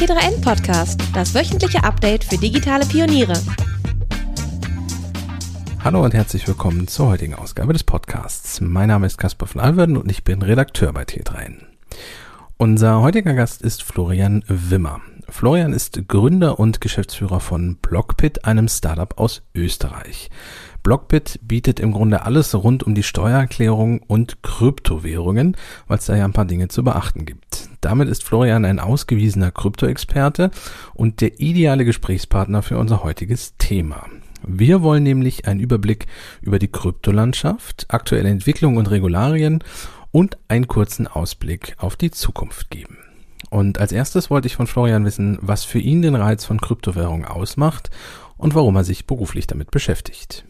T3N Podcast, das wöchentliche Update für digitale Pioniere. Hallo und herzlich willkommen zur heutigen Ausgabe des Podcasts. Mein Name ist Caspar von Alverden und ich bin Redakteur bei T3N. Unser heutiger Gast ist Florian Wimmer. Florian ist Gründer und Geschäftsführer von Blockpit, einem Startup aus Österreich. Blockbit bietet im Grunde alles rund um die Steuererklärung und Kryptowährungen, weil es da ja ein paar Dinge zu beachten gibt. Damit ist Florian ein ausgewiesener Kryptoexperte und der ideale Gesprächspartner für unser heutiges Thema. Wir wollen nämlich einen Überblick über die Kryptolandschaft, aktuelle Entwicklungen und Regularien und einen kurzen Ausblick auf die Zukunft geben. Und als erstes wollte ich von Florian wissen, was für ihn den Reiz von Kryptowährungen ausmacht und warum er sich beruflich damit beschäftigt.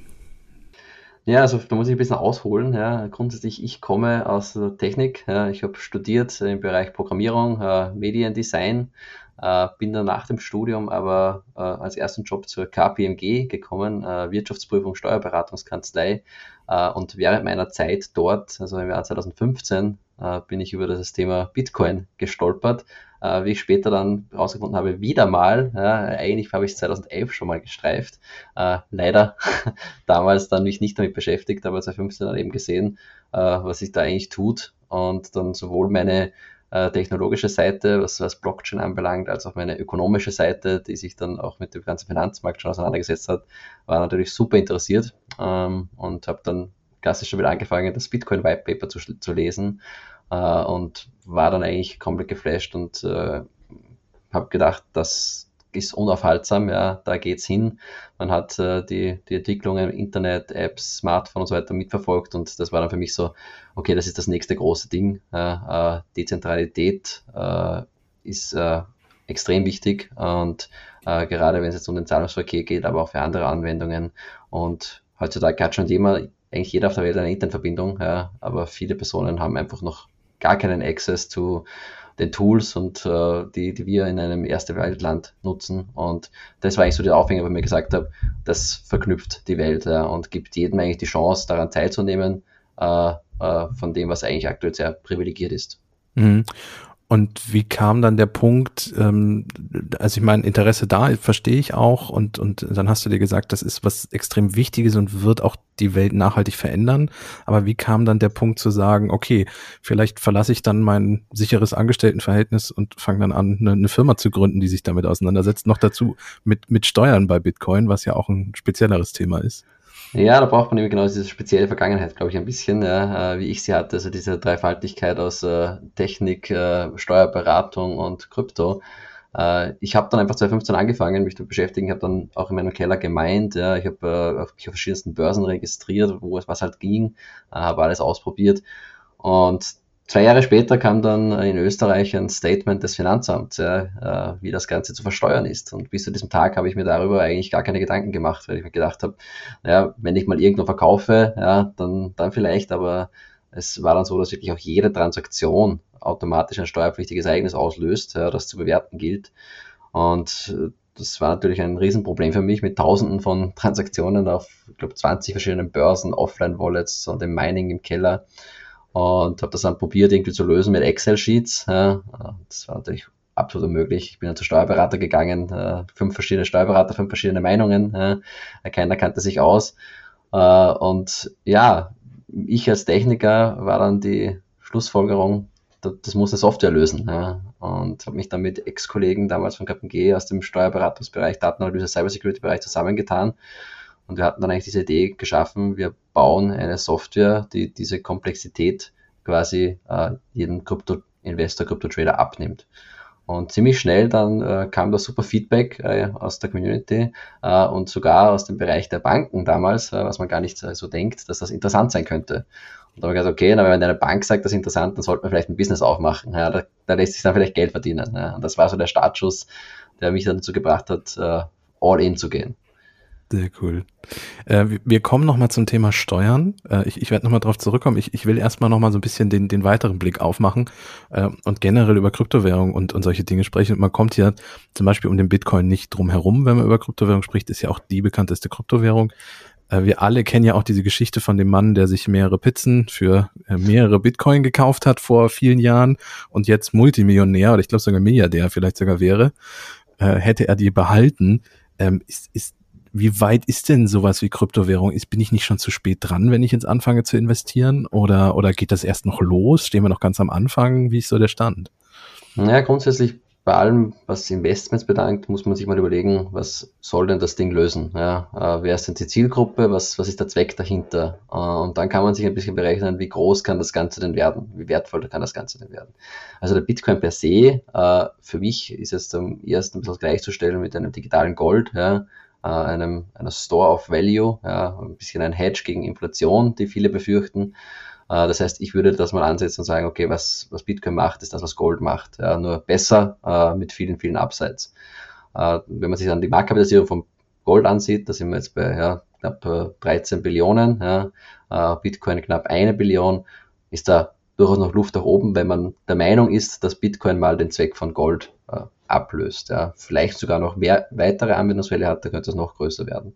Ja, also da muss ich ein bisschen ausholen. Ja. Grundsätzlich, ich komme aus der Technik. Ja. Ich habe studiert im Bereich Programmierung, äh, Mediendesign, äh, bin dann nach dem Studium aber äh, als ersten Job zur KPMG gekommen, äh, Wirtschaftsprüfung, Steuerberatungskanzlei. Äh, und während meiner Zeit dort, also im Jahr 2015, äh, bin ich über das Thema Bitcoin gestolpert äh, wie ich später dann herausgefunden habe, wieder mal. Ja, eigentlich habe ich es 2011 schon mal gestreift. Leider damals dann mich nicht damit beschäftigt, aber 2015 dann eben gesehen, was sich da eigentlich tut und dann sowohl meine äh, technologische Seite, was, was Blockchain anbelangt, als auch meine ökonomische Seite, die sich dann auch mit dem ganzen Finanzmarkt schon auseinandergesetzt hat, war natürlich super interessiert ähm, und habe dann klassisch damit angefangen, das Bitcoin White Paper zu, zu lesen äh, und war dann eigentlich komplett geflasht und äh, habe gedacht, das ist unaufhaltsam, ja, da geht's hin. Man hat äh, die, die Entwicklungen, Internet, Apps, Smartphone und so weiter mitverfolgt und das war dann für mich so, okay, das ist das nächste große Ding. Äh, Dezentralität äh, ist äh, extrem wichtig und äh, gerade wenn es jetzt um den Zahlungsverkehr geht, aber auch für andere Anwendungen und heutzutage hat schon jeder, eigentlich jeder auf der Welt eine Internetverbindung, ja, aber viele Personen haben einfach noch gar keinen Access zu den Tools und äh, die, die wir in einem erste Weltland nutzen. Und das war eigentlich so der Aufhänger, wo ich mir gesagt habe, das verknüpft die Welt ja, und gibt jedem eigentlich die Chance, daran teilzunehmen, äh, äh, von dem, was eigentlich aktuell sehr privilegiert ist. Mhm. Und wie kam dann der Punkt, ähm, also ich meine, Interesse da, verstehe ich auch, und, und dann hast du dir gesagt, das ist was extrem Wichtiges und wird auch die Welt nachhaltig verändern. Aber wie kam dann der Punkt zu sagen, okay, vielleicht verlasse ich dann mein sicheres Angestelltenverhältnis und fange dann an, eine, eine Firma zu gründen, die sich damit auseinandersetzt. Noch dazu mit, mit Steuern bei Bitcoin, was ja auch ein spezielleres Thema ist. Ja, da braucht man eben genau diese spezielle Vergangenheit, glaube ich, ein bisschen, ja, äh, wie ich sie hatte, also diese Dreifaltigkeit aus äh, Technik, äh, Steuerberatung und Krypto. Äh, ich habe dann einfach 2015 angefangen, mich zu beschäftigen, habe dann auch in meinem Keller gemeint, ja, ich habe äh, mich auf verschiedensten Börsen registriert, wo es was halt ging, äh, habe alles ausprobiert und Zwei Jahre später kam dann in Österreich ein Statement des Finanzamts, ja, äh, wie das Ganze zu versteuern ist. Und bis zu diesem Tag habe ich mir darüber eigentlich gar keine Gedanken gemacht, weil ich mir gedacht habe, naja, wenn ich mal irgendwo verkaufe, ja, dann, dann vielleicht, aber es war dann so, dass wirklich auch jede Transaktion automatisch ein steuerpflichtiges Ereignis auslöst, ja, das zu bewerten gilt. Und äh, das war natürlich ein Riesenproblem für mich mit tausenden von Transaktionen auf, ich glaube, 20 verschiedenen Börsen, Offline-Wallets und dem Mining im Keller und habe das dann probiert irgendwie zu lösen mit Excel-Sheets. Ja. Das war natürlich absolut unmöglich. Ich bin dann zu Steuerberater gegangen, äh, fünf verschiedene Steuerberater, fünf verschiedene Meinungen, ja. keiner kannte sich aus. Äh, und ja, ich als Techniker war dann die Schlussfolgerung, das muss eine Software lösen. Ja. Und habe mich dann mit Ex-Kollegen damals von KPMG aus dem Steuerberatungsbereich, Datenanalyse, Cybersecurity-Bereich zusammengetan und wir hatten dann eigentlich diese Idee geschaffen, wir bauen eine Software, die diese Komplexität quasi äh, jedem Krypto-Investor, Krypto-Trader abnimmt. Und ziemlich schnell dann äh, kam da super Feedback äh, aus der Community äh, und sogar aus dem Bereich der Banken damals, äh, was man gar nicht so denkt, dass das interessant sein könnte. Und da habe ich gesagt, okay, wenn eine Bank sagt, das ist interessant, dann sollte man vielleicht ein Business aufmachen. Ja, da, da lässt sich dann vielleicht Geld verdienen. Ja. Und das war so der Startschuss, der mich dann dazu gebracht hat, äh, all in zu gehen. Sehr cool. Äh, wir kommen nochmal zum Thema Steuern. Äh, ich ich werde nochmal drauf zurückkommen. Ich, ich will erstmal nochmal so ein bisschen den, den weiteren Blick aufmachen äh, und generell über Kryptowährung und, und solche Dinge sprechen. Man kommt hier zum Beispiel um den Bitcoin nicht drum herum, wenn man über Kryptowährung spricht, ist ja auch die bekannteste Kryptowährung. Äh, wir alle kennen ja auch diese Geschichte von dem Mann, der sich mehrere Pizzen für äh, mehrere Bitcoin gekauft hat vor vielen Jahren und jetzt Multimillionär oder ich glaube sogar Milliardär vielleicht sogar wäre. Äh, hätte er die behalten, ähm, ist, ist wie weit ist denn sowas wie Kryptowährung? Ist, bin ich nicht schon zu spät dran, wenn ich jetzt anfange zu investieren? Oder, oder geht das erst noch los? Stehen wir noch ganz am Anfang? Wie ist so der Stand? Naja, grundsätzlich bei allem, was Investments bedankt, muss man sich mal überlegen, was soll denn das Ding lösen? Ja, äh, wer ist denn die Zielgruppe? Was, was ist der Zweck dahinter? Äh, und dann kann man sich ein bisschen berechnen, wie groß kann das Ganze denn werden? Wie wertvoll kann das Ganze denn werden? Also der Bitcoin per se, äh, für mich ist es am ersten ein bisschen gleichzustellen mit einem digitalen Gold, ja, äh, einem, einer Store of Value, ja, ein bisschen ein Hedge gegen Inflation, die viele befürchten. Äh, das heißt, ich würde das mal ansetzen und sagen, okay, was, was Bitcoin macht, ist das, was Gold macht. Ja, nur besser äh, mit vielen, vielen Upsides. Äh, wenn man sich dann die Marktkapitalisierung von Gold ansieht, da sind wir jetzt bei ja, knapp 13 Billionen, ja, Bitcoin knapp eine Billion, ist da durchaus noch Luft nach oben, wenn man der Meinung ist, dass Bitcoin mal den Zweck von Gold äh, ablöst. Ja. Vielleicht sogar noch mehr weitere Anwendungsfälle hat, da könnte es noch größer werden.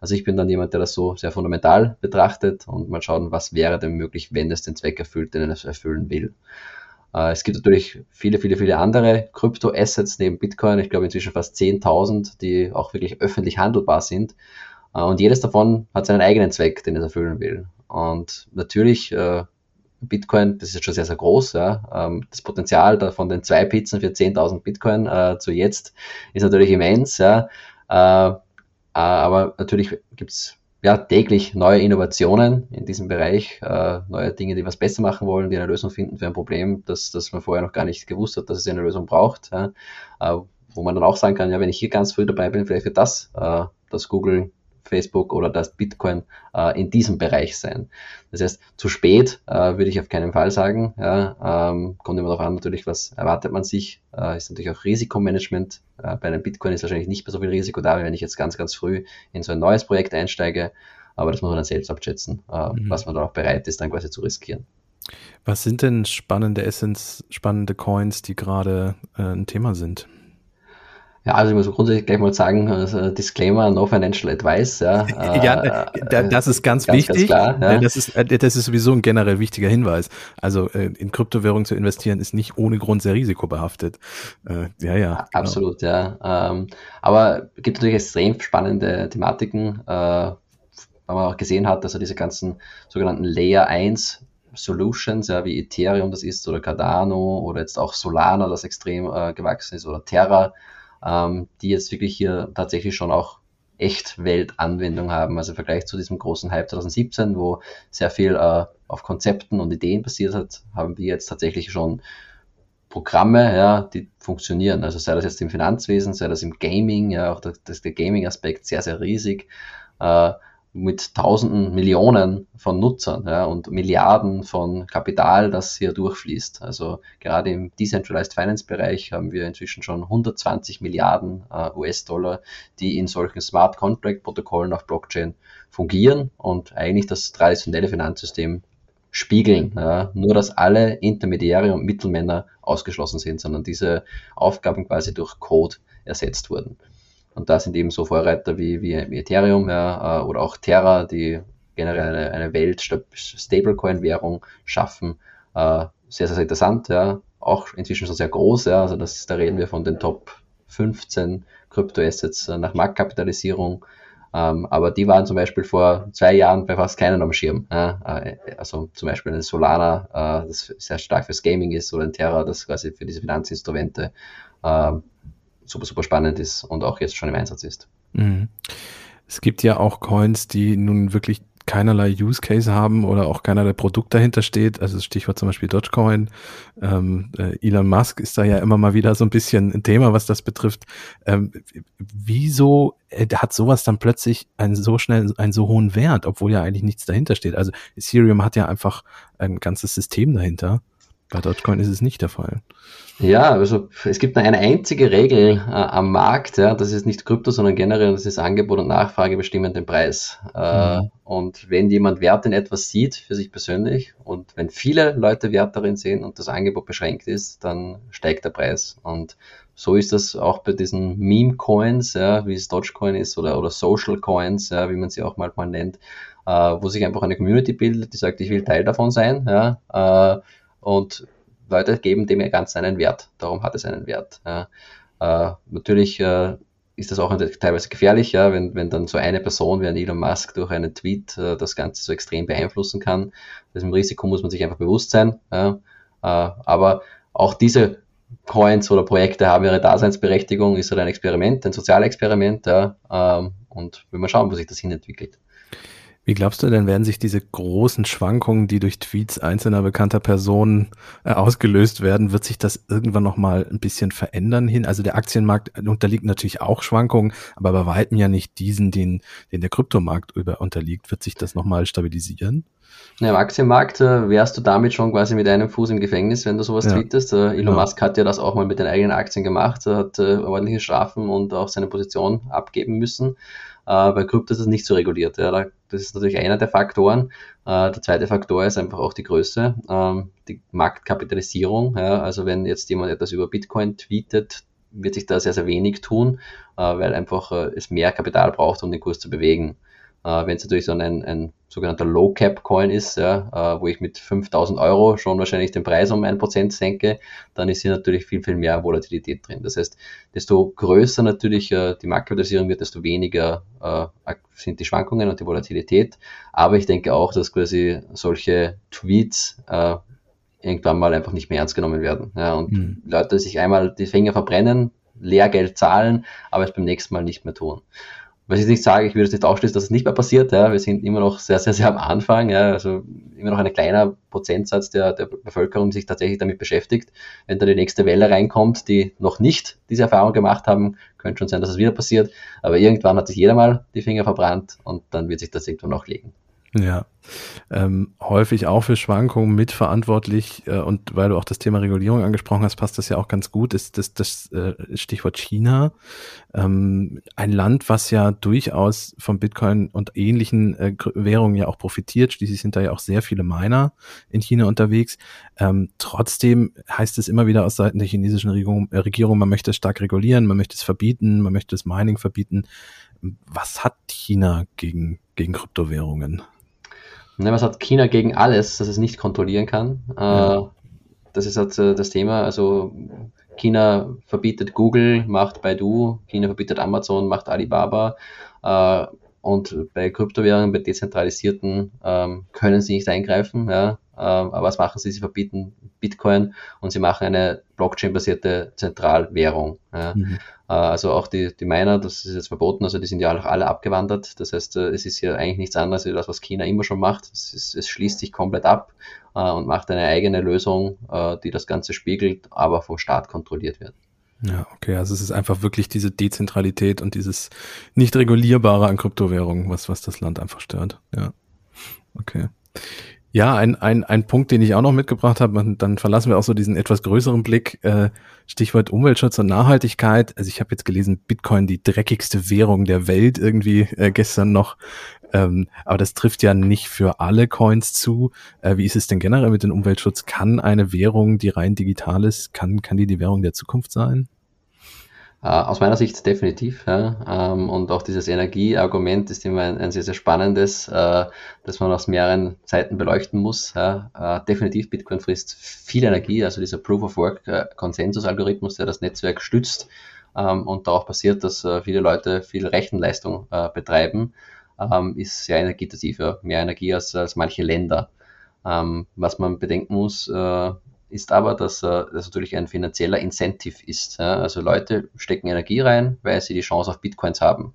Also ich bin dann jemand, der das so sehr fundamental betrachtet und mal schauen, was wäre denn möglich, wenn es den Zweck erfüllt, den es erfüllen will. Äh, es gibt natürlich viele, viele, viele andere Krypto-Assets neben Bitcoin. Ich glaube inzwischen fast 10.000, die auch wirklich öffentlich handelbar sind. Äh, und jedes davon hat seinen eigenen Zweck, den es erfüllen will. Und natürlich, äh, Bitcoin, das ist schon sehr, sehr groß. Ja. Ähm, das Potenzial da von den zwei Pizzen für 10.000 Bitcoin zu jetzt ist natürlich immens. Ja. Äh, aber natürlich gibt es ja, täglich neue Innovationen in diesem Bereich, äh, neue Dinge, die was besser machen wollen, die eine Lösung finden für ein Problem, das, das man vorher noch gar nicht gewusst hat, dass es eine Lösung braucht. Ja. Äh, wo man dann auch sagen kann, ja, wenn ich hier ganz früh dabei bin, vielleicht wird das, äh, das Google Facebook oder das Bitcoin äh, in diesem Bereich sein. Das heißt, zu spät äh, würde ich auf keinen Fall sagen. Ja, ähm, kommt immer darauf an, natürlich, was erwartet man sich. Äh, ist natürlich auch Risikomanagement. Äh, bei einem Bitcoin ist wahrscheinlich nicht mehr so viel Risiko da, wenn ich jetzt ganz, ganz früh in so ein neues Projekt einsteige. Aber das muss man dann selbst abschätzen, äh, mhm. was man dann auch bereit ist, dann quasi zu riskieren. Was sind denn spannende Essence, spannende Coins, die gerade äh, ein Thema sind? Ja, also ich muss grundsätzlich gleich mal sagen, also Disclaimer, no financial advice. Ja, ja äh, das ist ganz, ganz wichtig. Ganz klar, ja. Das, ist, äh, das ist sowieso ein generell wichtiger Hinweis. Also äh, in Kryptowährungen zu investieren ist nicht ohne Grund sehr risikobehaftet. Ja, ja. Genau. Absolut, ja. Ähm, aber es gibt natürlich extrem spannende Thematiken, weil man auch gesehen hat, dass er diese ganzen sogenannten Layer 1 Solutions, ja, wie Ethereum das ist, oder Cardano, oder jetzt auch Solana, das extrem gewachsen ist, oder Terra, ähm, die jetzt wirklich hier tatsächlich schon auch echt Weltanwendung haben. Also im Vergleich zu diesem großen Hype 2017, wo sehr viel äh, auf Konzepten und Ideen basiert hat, haben wir jetzt tatsächlich schon Programme, ja, die funktionieren. Also sei das jetzt im Finanzwesen, sei das im Gaming, ja, auch das der Gaming-Aspekt sehr, sehr riesig. Äh, mit Tausenden, Millionen von Nutzern ja, und Milliarden von Kapital, das hier durchfließt. Also gerade im Decentralized Finance Bereich haben wir inzwischen schon 120 Milliarden äh, US-Dollar, die in solchen Smart Contract Protokollen auf Blockchain fungieren und eigentlich das traditionelle Finanzsystem spiegeln. Ja. Nur, dass alle Intermediäre und Mittelmänner ausgeschlossen sind, sondern diese Aufgaben quasi durch Code ersetzt wurden. Und da sind eben so Vorreiter wie, wie, Ethereum ja, äh, oder auch Terra, die generell eine, eine Welt-Stablecoin-Währung schaffen. Äh, sehr, sehr interessant, ja. Auch inzwischen schon sehr groß, ja. Also das, da reden wir von den Top 15 Kryptoassets äh, nach Marktkapitalisierung. Ähm, aber die waren zum Beispiel vor zwei Jahren bei fast keinen am Schirm. Ja. Also zum Beispiel eine Solana, das sehr stark fürs Gaming ist, oder ein Terra, das quasi für diese Finanzinstrumente super, super spannend ist und auch jetzt schon im Einsatz ist. Mhm. Es gibt ja auch Coins, die nun wirklich keinerlei Use Case haben oder auch keinerlei Produkt dahinter steht. Also Stichwort zum Beispiel Dogecoin. Ähm, äh, Elon Musk ist da ja immer mal wieder so ein bisschen ein Thema, was das betrifft. Ähm, wieso äh, hat sowas dann plötzlich einen so schnell, einen so hohen Wert, obwohl ja eigentlich nichts dahinter steht? Also Ethereum hat ja einfach ein ganzes System dahinter. Bei Dogecoin ist es nicht der Fall. Ja, also es gibt eine einzige Regel äh, am Markt, ja, das ist nicht Krypto, sondern generell, das ist Angebot und Nachfrage bestimmen den Preis. Äh, mhm. Und wenn jemand Wert in etwas sieht, für sich persönlich, und wenn viele Leute Wert darin sehen und das Angebot beschränkt ist, dann steigt der Preis. Und so ist das auch bei diesen Meme-Coins, ja, wie es Dogecoin ist, oder, oder Social Coins, ja, wie man sie auch manchmal nennt, äh, wo sich einfach eine Community bildet, die sagt, ich will Teil davon sein, ja, äh, und Leute geben dem Ganzen einen Wert. Darum hat es einen Wert. Ja. Äh, natürlich äh, ist das auch teilweise gefährlich, ja, wenn, wenn dann so eine Person wie ein Elon Musk durch einen Tweet äh, das Ganze so extrem beeinflussen kann. Diesem Risiko muss man sich einfach bewusst sein. Ja. Äh, aber auch diese Coins oder Projekte haben ihre Daseinsberechtigung, ist halt ein Experiment, ein Sozialexperiment, ja, ähm, und wir schauen, wo sich das hinentwickelt. Wie glaubst du denn, werden sich diese großen Schwankungen, die durch Tweets einzelner bekannter Personen äh, ausgelöst werden, wird sich das irgendwann nochmal ein bisschen verändern hin? Also der Aktienmarkt unterliegt natürlich auch Schwankungen, aber bei weitem ja nicht diesen, den, den der Kryptomarkt über unterliegt. Wird sich das nochmal stabilisieren? Ja, Im Aktienmarkt äh, wärst du damit schon quasi mit einem Fuß im Gefängnis, wenn du sowas ja. tweetest. Äh, Elon ja. Musk hat ja das auch mal mit den eigenen Aktien gemacht, er hat äh, ordentliche Strafen und auch seine Position abgeben müssen. Äh, bei Krypto ist das nicht so reguliert. Ja. Das ist natürlich einer der Faktoren. Äh, der zweite Faktor ist einfach auch die Größe, ähm, die Marktkapitalisierung. Ja. Also wenn jetzt jemand etwas über Bitcoin tweetet, wird sich da sehr, sehr wenig tun, äh, weil einfach äh, es mehr Kapital braucht, um den Kurs zu bewegen. Äh, Wenn es natürlich so ein, ein sogenannter Low Cap Coin ist, ja, äh, wo ich mit 5000 Euro schon wahrscheinlich den Preis um ein Prozent senke, dann ist hier natürlich viel, viel mehr Volatilität drin. Das heißt, desto größer natürlich äh, die Marktkapitalisierung wird, desto weniger äh, sind die Schwankungen und die Volatilität. Aber ich denke auch, dass quasi solche Tweets äh, irgendwann mal einfach nicht mehr ernst genommen werden. Ja, und mhm. Leute sich einmal die Finger verbrennen, Lehrgeld zahlen, aber es beim nächsten Mal nicht mehr tun was ich nicht sage, ich würde es nicht ausschließen, dass es nicht mehr passiert. Ja. Wir sind immer noch sehr, sehr, sehr am Anfang. Ja. Also immer noch ein kleiner Prozentsatz der, der Bevölkerung sich tatsächlich damit beschäftigt. Wenn da die nächste Welle reinkommt, die noch nicht diese Erfahrung gemacht haben, könnte schon sein, dass es wieder passiert. Aber irgendwann hat sich jeder mal die Finger verbrannt und dann wird sich das irgendwann noch legen. Ja, ähm, häufig auch für Schwankungen mitverantwortlich äh, und weil du auch das Thema Regulierung angesprochen hast, passt das ja auch ganz gut, ist das, das äh, Stichwort China. Ähm, ein Land, was ja durchaus vom Bitcoin und ähnlichen äh, Währungen ja auch profitiert. Schließlich sind da ja auch sehr viele Miner in China unterwegs. Ähm, trotzdem heißt es immer wieder aus Seiten der chinesischen Regierung, äh, Regierung, man möchte es stark regulieren, man möchte es verbieten, man möchte das Mining verbieten. Was hat China gegen, gegen Kryptowährungen? Ne, was hat China gegen alles, das es nicht kontrollieren kann? Ja. Äh, das ist halt äh, das Thema. Also China verbietet Google, macht Baidu, China verbietet Amazon, macht Alibaba. Äh, und bei Kryptowährungen, bei dezentralisierten, ähm, können sie nicht eingreifen. Ja? Ähm, aber was machen sie? Sie verbieten Bitcoin und sie machen eine Blockchain-basierte Zentralwährung. Mhm. Äh, also auch die, die Miner, das ist jetzt verboten, also die sind ja auch alle abgewandert. Das heißt, äh, es ist ja eigentlich nichts anderes als das, was China immer schon macht. Es, ist, es schließt sich komplett ab äh, und macht eine eigene Lösung, die das Ganze spiegelt, aber vom Staat kontrolliert wird. Ja, okay, also es ist einfach wirklich diese Dezentralität und dieses nicht regulierbare an Kryptowährungen, was, was das Land einfach stört. Ja. Okay. Ja, ein, ein, ein Punkt, den ich auch noch mitgebracht habe, und dann verlassen wir auch so diesen etwas größeren Blick, äh, Stichwort Umweltschutz und Nachhaltigkeit. Also ich habe jetzt gelesen, Bitcoin die dreckigste Währung der Welt irgendwie äh, gestern noch. Ähm, aber das trifft ja nicht für alle Coins zu. Äh, wie ist es denn generell mit dem Umweltschutz? Kann eine Währung, die rein digital ist, kann, kann die die Währung der Zukunft sein? Äh, aus meiner Sicht definitiv. Ja. Ähm, und auch dieses Energieargument ist immer ein, sehr, sehr spannendes, äh, das man aus mehreren Seiten beleuchten muss. Äh, definitiv, Bitcoin frisst viel Energie, also dieser Proof of Work Konsensus-Algorithmus, der das Netzwerk stützt ähm, und darauf basiert, dass viele Leute viel Rechenleistung betreiben, ähm, ist sehr energieintensiv, mehr Energie als, als manche Länder. was man bedenken muss, ist aber, dass äh, das natürlich ein finanzieller Incentive ist. Also Leute stecken Energie rein, weil sie die Chance auf Bitcoins haben,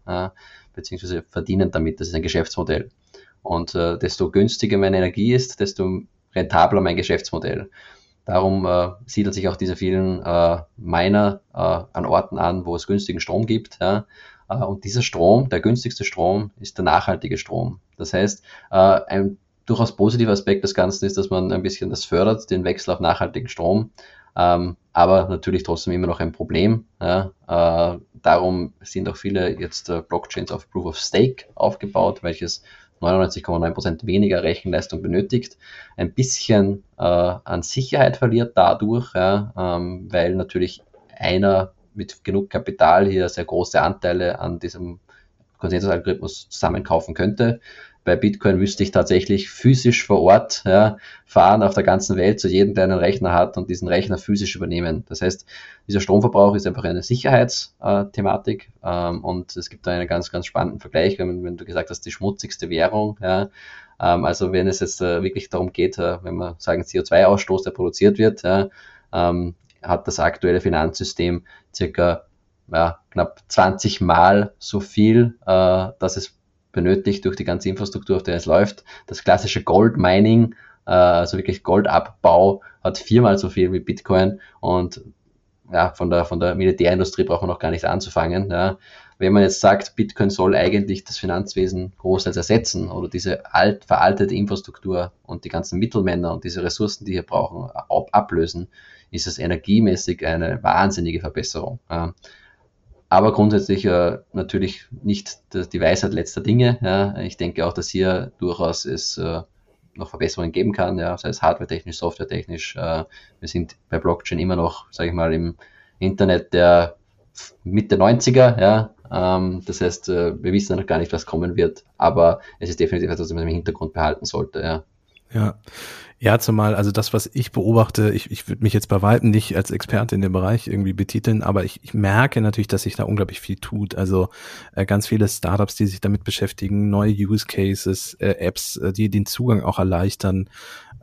beziehungsweise verdienen damit. Das ist ein Geschäftsmodell. Und äh, desto günstiger meine Energie ist, desto rentabler mein Geschäftsmodell. Darum äh, siedeln sich auch diese vielen äh, Miner äh, an Orten an, wo es günstigen Strom gibt. Ja? Äh, und dieser Strom, der günstigste Strom, ist der nachhaltige Strom. Das heißt, ein durchaus positiver Aspekt des Ganzen ist, dass man ein bisschen das fördert, den Wechsel auf nachhaltigen Strom. Ähm, aber natürlich trotzdem immer noch ein Problem. Ja. Äh, darum sind auch viele jetzt äh, Blockchains auf Proof of Stake aufgebaut, welches 99,9% weniger Rechenleistung benötigt, ein bisschen äh, an Sicherheit verliert dadurch, ja, ähm, weil natürlich einer mit genug Kapital hier sehr große Anteile an diesem Konsensusalgorithmus zusammenkaufen könnte bei Bitcoin wüsste ich tatsächlich physisch vor Ort ja, fahren auf der ganzen Welt, zu jedem, der einen Rechner hat und diesen Rechner physisch übernehmen. Das heißt, dieser Stromverbrauch ist einfach eine Sicherheitsthematik ähm, und es gibt da einen ganz, ganz spannenden Vergleich, wenn, wenn du gesagt hast, die schmutzigste Währung. Ja, ähm, also wenn es jetzt äh, wirklich darum geht, äh, wenn wir sagen CO2-Ausstoß, der produziert wird, ja, ähm, hat das aktuelle Finanzsystem circa ja, knapp 20 Mal so viel, äh, dass es benötigt durch die ganze Infrastruktur, auf der es läuft. Das klassische Gold Mining, äh, also wirklich Goldabbau, hat viermal so viel wie Bitcoin und ja, von der, von der Militärindustrie braucht man noch gar nicht anzufangen. Ja. Wenn man jetzt sagt, Bitcoin soll eigentlich das Finanzwesen großteils ersetzen oder diese alt, veraltete Infrastruktur und die ganzen Mittelmänner und diese Ressourcen, die hier brauchen, ab, ablösen, ist es energiemäßig eine wahnsinnige Verbesserung. Ja aber grundsätzlich äh, natürlich nicht die Weisheit letzter Dinge. Ja. Ich denke auch, dass hier durchaus es äh, noch Verbesserungen geben kann, ja, sei es hardware-technisch, software-technisch. Äh, wir sind bei Blockchain immer noch, sage ich mal, im Internet der Mitte 90er, ja. Ähm, das heißt, äh, wir wissen noch gar nicht, was kommen wird, aber es ist definitiv etwas, was man im Hintergrund behalten sollte, ja. Ja, ja, zumal, also das, was ich beobachte, ich, ich würde mich jetzt bei Weitem nicht als Experte in dem Bereich irgendwie betiteln, aber ich, ich merke natürlich, dass sich da unglaublich viel tut. Also äh, ganz viele Startups, die sich damit beschäftigen, neue Use Cases, äh, Apps, äh, die den Zugang auch erleichtern.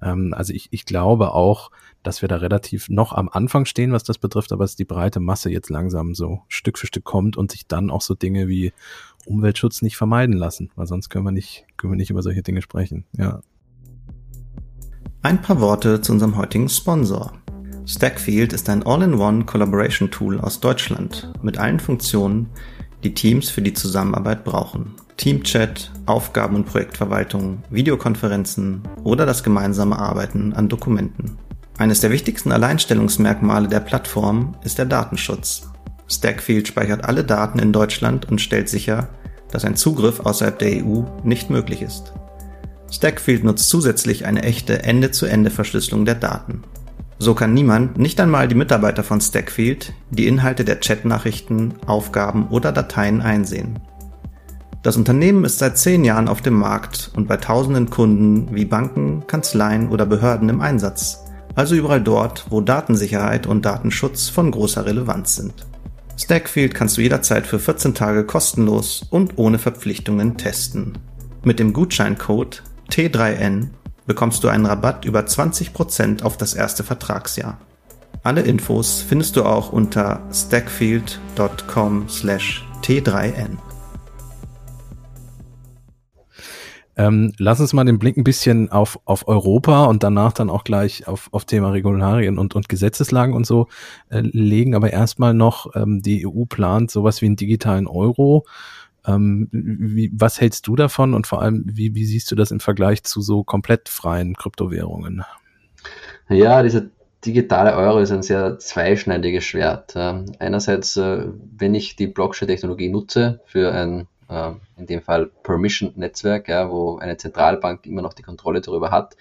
Ähm, also ich, ich glaube auch, dass wir da relativ noch am Anfang stehen, was das betrifft, aber dass die breite Masse jetzt langsam so Stück für Stück kommt und sich dann auch so Dinge wie Umweltschutz nicht vermeiden lassen, weil sonst können wir nicht, können wir nicht über solche Dinge sprechen. Ja. Ein paar Worte zu unserem heutigen Sponsor. Stackfield ist ein All-in-One Collaboration Tool aus Deutschland mit allen Funktionen, die Teams für die Zusammenarbeit brauchen. Teamchat, Aufgaben- und Projektverwaltung, Videokonferenzen oder das gemeinsame Arbeiten an Dokumenten. Eines der wichtigsten Alleinstellungsmerkmale der Plattform ist der Datenschutz. Stackfield speichert alle Daten in Deutschland und stellt sicher, dass ein Zugriff außerhalb der EU nicht möglich ist. Stackfield nutzt zusätzlich eine echte Ende-zu-Ende-Verschlüsselung der Daten. So kann niemand, nicht einmal die Mitarbeiter von Stackfield, die Inhalte der Chatnachrichten, Aufgaben oder Dateien einsehen. Das Unternehmen ist seit zehn Jahren auf dem Markt und bei tausenden Kunden wie Banken, Kanzleien oder Behörden im Einsatz, also überall dort, wo Datensicherheit und Datenschutz von großer Relevanz sind. Stackfield kannst du jederzeit für 14 Tage kostenlos und ohne Verpflichtungen testen. Mit dem Gutscheincode T3N bekommst du einen Rabatt über 20% auf das erste Vertragsjahr. Alle Infos findest du auch unter stackfield.com/t3n. Ähm, lass uns mal den Blick ein bisschen auf, auf Europa und danach dann auch gleich auf, auf Thema Regularien und, und Gesetzeslagen und so äh, legen. Aber erstmal noch, ähm, die EU plant sowas wie einen digitalen Euro. Ähm, wie, was hältst du davon und vor allem, wie, wie siehst du das im Vergleich zu so komplett freien Kryptowährungen? Ja, dieser digitale Euro ist ein sehr zweischneidiges Schwert. Einerseits, äh, wenn ich die Blockchain-Technologie nutze für ein, äh, in dem Fall Permission-Netzwerk, ja, wo eine Zentralbank immer noch die Kontrolle darüber hat,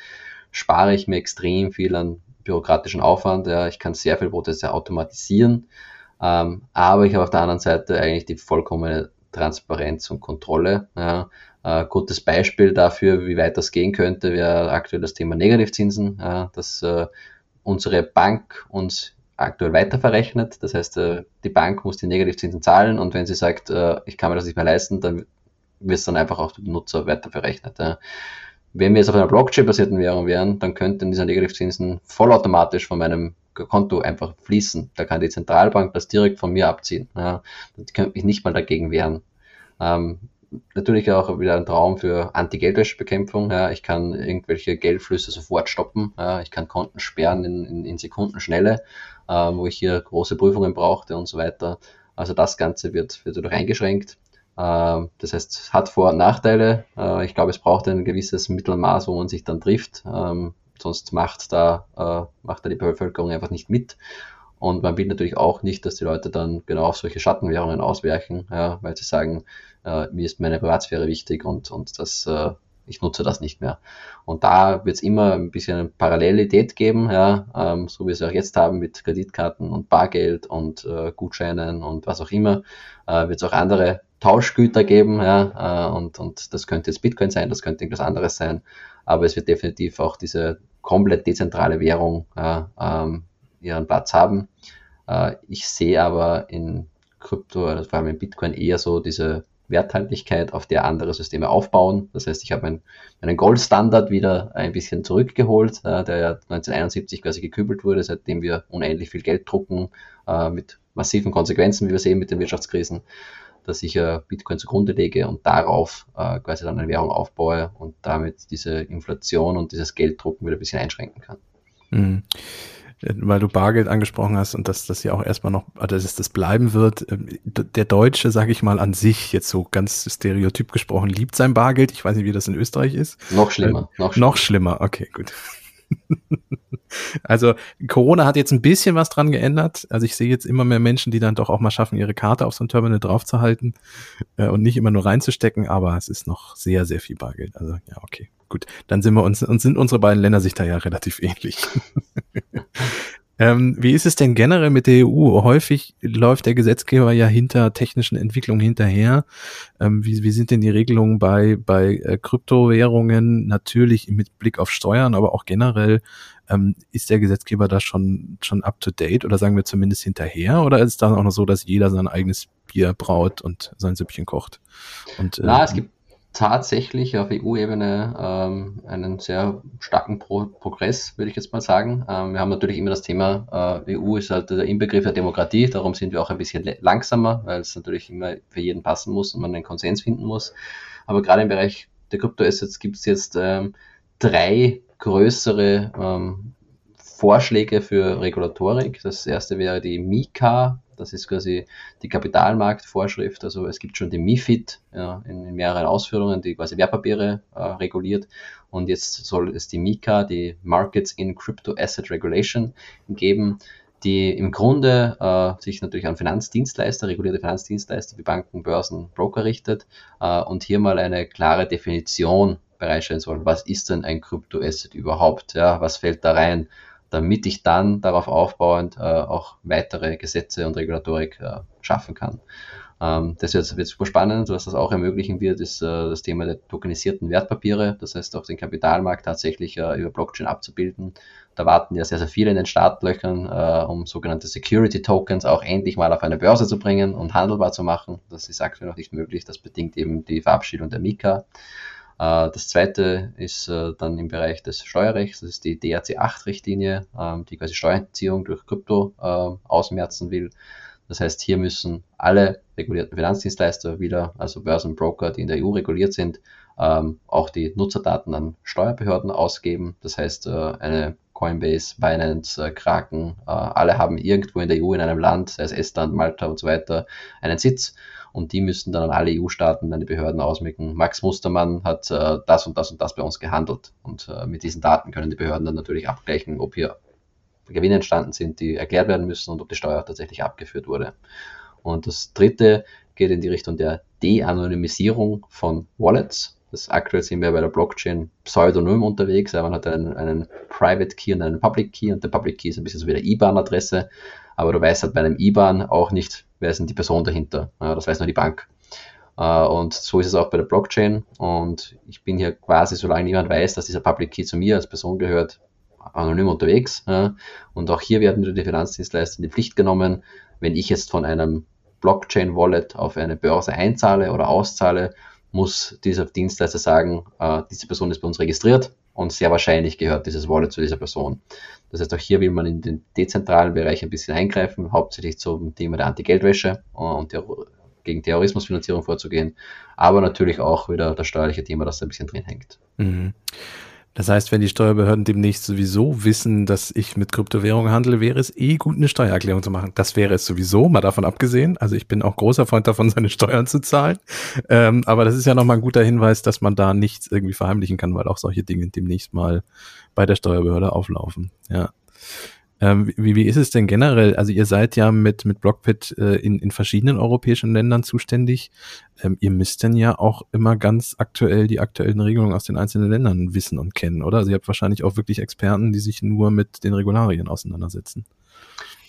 spare ich mir extrem viel an bürokratischen Aufwand. Ja. Ich kann sehr viel Prozesse automatisieren, ähm, aber ich habe auf der anderen Seite eigentlich die vollkommene Transparenz und Kontrolle. Ja. Äh, gutes Beispiel dafür, wie weit das gehen könnte, wäre aktuell das Thema Negativzinsen, dass äh, unsere Bank uns aktuell weiterverrechnet. Das heißt, äh, die Bank muss die Negativzinsen zahlen und wenn sie sagt, ich kann mir das nicht mehr leisten, dann wird es dann einfach auch dem Nutzer weiterverrechnet. Wenn wir jetzt auf einer Blockchain-basierten Währung wären, dann könnten diese Negativzinsen vollautomatisch von meinem Konto einfach fließen. Da kann die Zentralbank das direkt von mir abziehen. Ja. Da könnte mich nicht mal dagegen wehren. Ähm, natürlich auch wieder ein Traum für Anti-Geldwäschebekämpfung. Ja. Ich kann irgendwelche Geldflüsse sofort stoppen. Ja. Ich kann Konten sperren in, in, in Sekundenschnelle, äh, wo ich hier große Prüfungen brauchte und so weiter. Also das Ganze wird, wird dadurch eingeschränkt. Ähm, das heißt, es hat Vor- und Nachteile. Äh, ich glaube, es braucht ein gewisses Mittelmaß, wo man sich dann trifft. Ähm, sonst macht da, äh, macht da die Bevölkerung einfach nicht mit. Und man will natürlich auch nicht, dass die Leute dann genau auf solche Schattenwährungen ausweichen, ja, weil sie sagen, äh, mir ist meine Privatsphäre wichtig und, und das, äh, ich nutze das nicht mehr. Und da wird es immer ein bisschen eine Parallelität geben, ja, ähm, so wie wir es auch jetzt haben mit Kreditkarten und Bargeld und äh, Gutscheinen und was auch immer, äh, wird es auch andere Tauschgüter geben, ja, äh, und, und das könnte jetzt Bitcoin sein, das könnte irgendwas anderes sein, aber es wird definitiv auch diese komplett dezentrale Währung ja, ähm, ihren Platz haben. Äh, ich sehe aber in Krypto, vor allem in Bitcoin, eher so diese Werthaltigkeit, auf der andere Systeme aufbauen. Das heißt, ich habe meinen, meinen Goldstandard wieder ein bisschen zurückgeholt, äh, der ja 1971 quasi gekübelt wurde, seitdem wir unendlich viel Geld drucken, äh, mit massiven Konsequenzen, wie wir sehen mit den Wirtschaftskrisen, dass ich äh, Bitcoin zugrunde lege und darauf äh, quasi dann eine Währung aufbaue und damit diese Inflation und dieses Gelddrucken wieder ein bisschen einschränken kann. Mhm weil du Bargeld angesprochen hast und dass das ja auch erstmal noch, also dass das bleiben wird. Ähm, der Deutsche, sage ich mal, an sich, jetzt so ganz stereotyp gesprochen, liebt sein Bargeld. Ich weiß nicht, wie das in Österreich ist. Noch schlimmer. Äh, noch, schlimmer. noch schlimmer, okay, gut. also Corona hat jetzt ein bisschen was dran geändert. Also ich sehe jetzt immer mehr Menschen, die dann doch auch mal schaffen, ihre Karte auf so ein Terminal draufzuhalten äh, und nicht immer nur reinzustecken, aber es ist noch sehr, sehr viel Bargeld. Also ja, okay. Gut, dann sind wir uns und sind unsere beiden Länder sich da ja relativ ähnlich. Ähm, wie ist es denn generell mit der EU? Häufig läuft der Gesetzgeber ja hinter technischen Entwicklungen hinterher. Ähm, wie, wie sind denn die Regelungen bei, bei äh, Kryptowährungen? Natürlich mit Blick auf Steuern, aber auch generell ähm, ist der Gesetzgeber da schon, schon up to date oder sagen wir zumindest hinterher? Oder ist es dann auch noch so, dass jeder sein eigenes Bier braut und sein Süppchen kocht? Und, äh, Na, es gibt tatsächlich auf EU-Ebene ähm, einen sehr starken Pro Progress, würde ich jetzt mal sagen. Ähm, wir haben natürlich immer das Thema, äh, EU ist halt der Inbegriff der Demokratie, darum sind wir auch ein bisschen langsamer, weil es natürlich immer für jeden passen muss und man einen Konsens finden muss. Aber gerade im Bereich der Kryptoassets gibt es jetzt ähm, drei größere ähm, Vorschläge für Regulatorik. Das erste wäre die MiCA, das ist quasi die Kapitalmarktvorschrift. Also es gibt schon die MIFID ja, in, in, mehreren Ausführungen, die quasi Wertpapiere äh, reguliert. Und jetzt soll es die MiCA, die Markets in Crypto Asset Regulation, geben, die im Grunde äh, sich natürlich an Finanzdienstleister, regulierte Finanzdienstleister wie Banken, Börsen, Broker richtet äh, und hier mal eine klare Definition bereitstellen soll. Was ist denn ein Crypto-Asset überhaupt? Ja, was fällt da rein? Damit ich dann darauf aufbauend äh, auch weitere Gesetze und Regulatorik äh, schaffen kann. Ähm, das wird, wird super spannend. Was das auch ermöglichen wird, ist äh, das Thema der tokenisierten Wertpapiere. Das heißt, auch den Kapitalmarkt tatsächlich äh, über Blockchain abzubilden. Da warten ja sehr, sehr viele in den Startlöchern, äh, um sogenannte Security Tokens auch endlich mal auf eine Börse zu bringen und handelbar zu machen. Das ist aktuell noch nicht möglich. Das bedingt eben die Verabschiedung der Mika. Äh, das zweite ist äh, dann im Bereich des Steuerrechts, das ist die DRC 8 Richtlinie, ähm, die quasi Steuerentziehung durch Krypto äh, ausmerzen will. Das heißt, hier müssen alle regulierten Finanzdienstleister wieder, also Börsenbroker, die in der EU reguliert sind, ähm, auch die Nutzerdaten an Steuerbehörden ausgeben. Das heißt, eine Coinbase, Binance, Kraken, alle haben irgendwo in der EU in einem Land, sei es Estland, Malta und so weiter, einen Sitz und die müssten dann an alle EU-Staaten, an die Behörden ausmicken. Max Mustermann hat äh, das und das und das bei uns gehandelt und äh, mit diesen Daten können die Behörden dann natürlich abgleichen, ob hier Gewinne entstanden sind, die erklärt werden müssen und ob die Steuer tatsächlich abgeführt wurde. Und das dritte geht in die Richtung der De-Anonymisierung von Wallets. Das aktuell sind wir bei der Blockchain pseudonym unterwegs. Man hat einen, einen Private Key und einen Public Key und der Public Key ist ein bisschen so wie der IBAN-Adresse. Aber du weißt halt bei einem IBAN auch nicht, wer ist denn die Person dahinter. Ja, das weiß nur die Bank. Uh, und so ist es auch bei der Blockchain. Und ich bin hier quasi, solange niemand weiß, dass dieser Public Key zu mir als Person gehört, anonym unterwegs. Und auch hier werden die Finanzdienstleister in die Pflicht genommen, wenn ich jetzt von einem Blockchain-Wallet auf eine Börse einzahle oder auszahle, muss dieser Dienstleister sagen, uh, diese Person ist bei uns registriert und sehr wahrscheinlich gehört dieses Wallet zu dieser Person. Das heißt, auch hier will man in den dezentralen Bereich ein bisschen eingreifen, hauptsächlich zum Thema der Anti-Geldwäsche und der, gegen Terrorismusfinanzierung vorzugehen, aber natürlich auch wieder das steuerliche Thema, das da ein bisschen drin hängt. Mhm. Das heißt, wenn die Steuerbehörden demnächst sowieso wissen, dass ich mit Kryptowährungen handle, wäre es eh gut, eine Steuererklärung zu machen. Das wäre es sowieso, mal davon abgesehen. Also ich bin auch großer Freund davon, seine Steuern zu zahlen. Ähm, aber das ist ja nochmal ein guter Hinweis, dass man da nichts irgendwie verheimlichen kann, weil auch solche Dinge demnächst mal bei der Steuerbehörde auflaufen. Ja. Ähm, wie, wie ist es denn generell? Also ihr seid ja mit, mit Blockpit äh, in, in verschiedenen europäischen Ländern zuständig. Ähm, ihr müsst denn ja auch immer ganz aktuell die aktuellen Regelungen aus den einzelnen Ländern wissen und kennen, oder? Also ihr habt wahrscheinlich auch wirklich Experten, die sich nur mit den Regularien auseinandersetzen.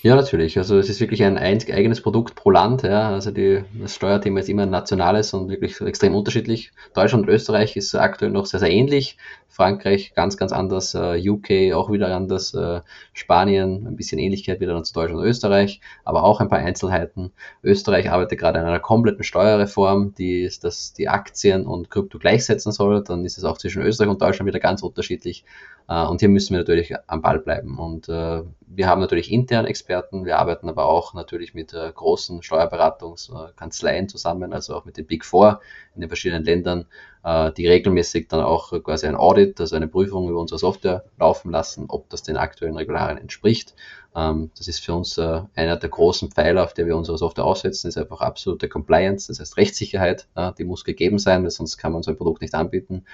Ja, natürlich. Also es ist wirklich ein eigenes Produkt pro Land. Ja. Also die, das Steuerthema ist immer ein nationales und wirklich extrem unterschiedlich. Deutschland und Österreich ist aktuell noch sehr, sehr ähnlich. Frankreich ganz, ganz anders. Äh, UK auch wieder anders. Uh, Spanien ein bisschen Ähnlichkeit wieder zu Deutschland und Österreich, aber auch ein paar Einzelheiten. Österreich arbeitet gerade an einer kompletten Steuerreform, die ist, dass die Aktien und Krypto gleichsetzen soll. Dann ist es auch zwischen Österreich und Deutschland wieder ganz unterschiedlich. Uh, und hier müssen wir natürlich am Ball bleiben. Und wir haben natürlich intern Experten, wir arbeiten aber auch natürlich mit äh, großen Steuerberatungskanzleien zusammen, also auch mit den Big Four in den verschiedenen Ländern, äh, die regelmäßig dann auch quasi ein Audit, also eine Prüfung über unsere Software laufen lassen, ob das den aktuellen Regularien entspricht. Ähm, das ist für uns äh, einer der großen Pfeiler, auf der wir unsere Software aussetzen, ist einfach absolute Compliance, das heißt Rechtssicherheit, äh, die muss gegeben sein, weil sonst kann man so ein Produkt nicht anbieten.